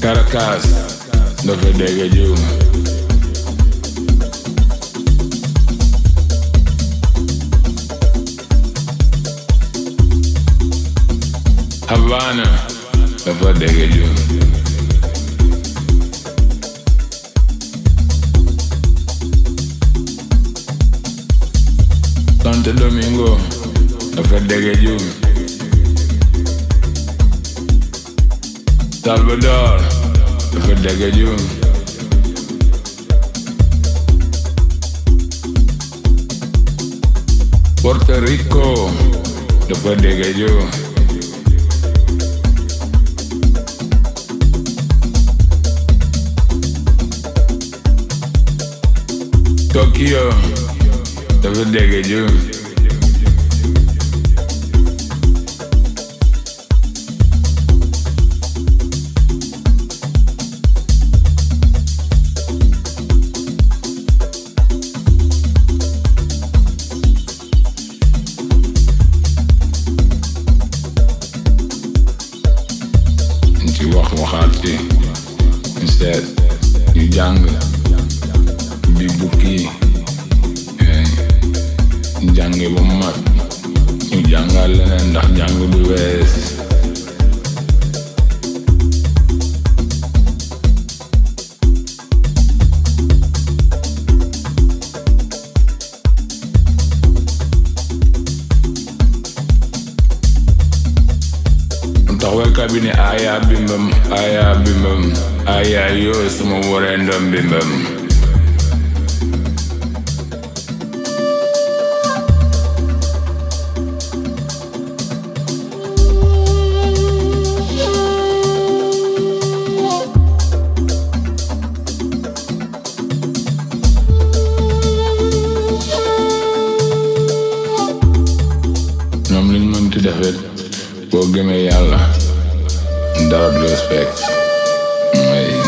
Caracas, no Vedega you. Havana, no Vedega you. Santo Domingo, no Vedega you. Salvador, Rodagayun. Puerto Rico, Rodagayun. Tokyo, Rodagayun. it, well, give me Allah. Dog respect. Hey.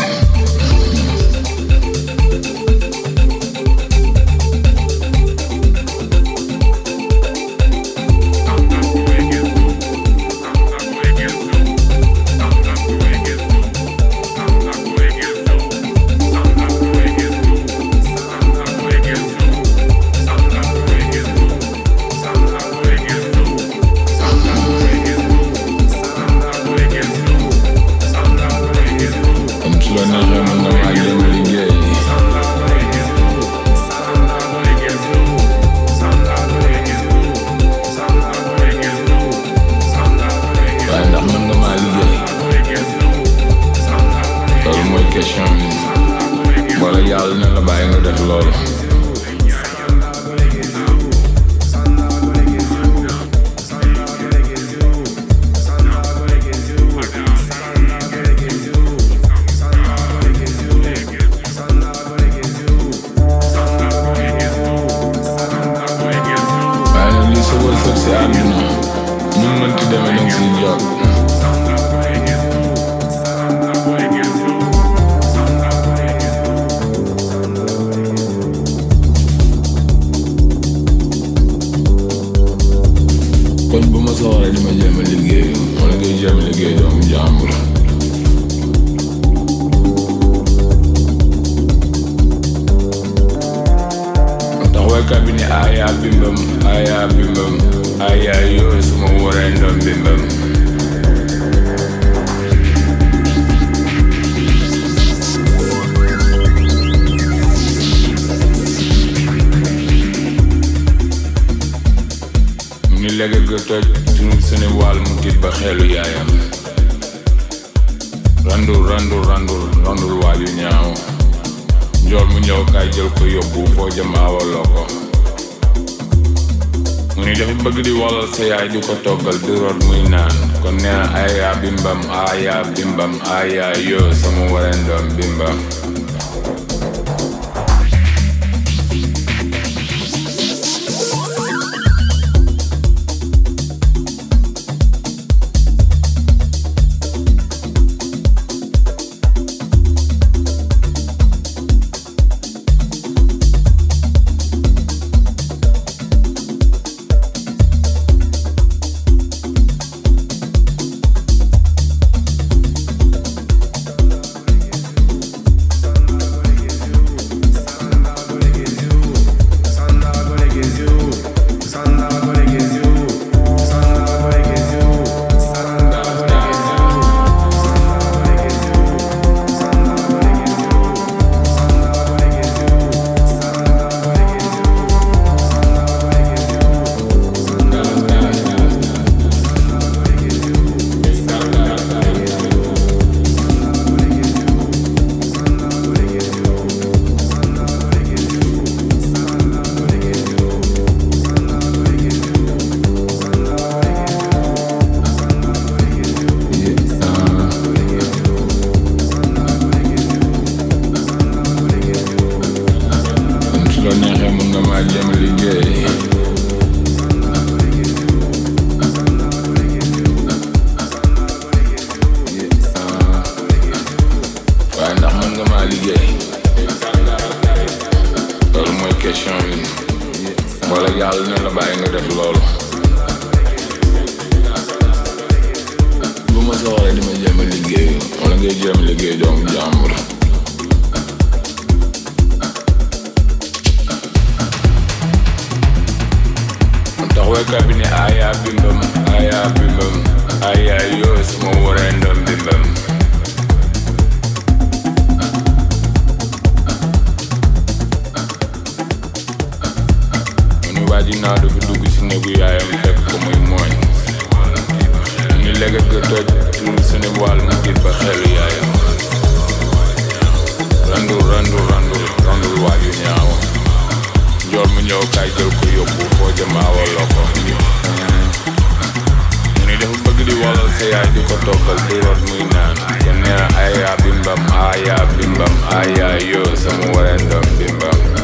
Ni dafa bëgg di wolal sa yaay di ko toggal di root muy naan kon nee na aya bimbam aya bimbam aya yoo sama bimbam naaw dafa dugg si néegu yaayam fekk ko muy mooñ. Mu ni leget ga toj tur sene wàll mu tiit ba xelu yaayam. Randul randul randul randul waa ju ñaaw njool mu ñëw kaay jël ko yóbbu foo jëm awaloo ko mu ni dafa bëgg di walal sa yaay di ko toggal di root muy naan. Bimbam aya bimbam aya yoo sama bimbam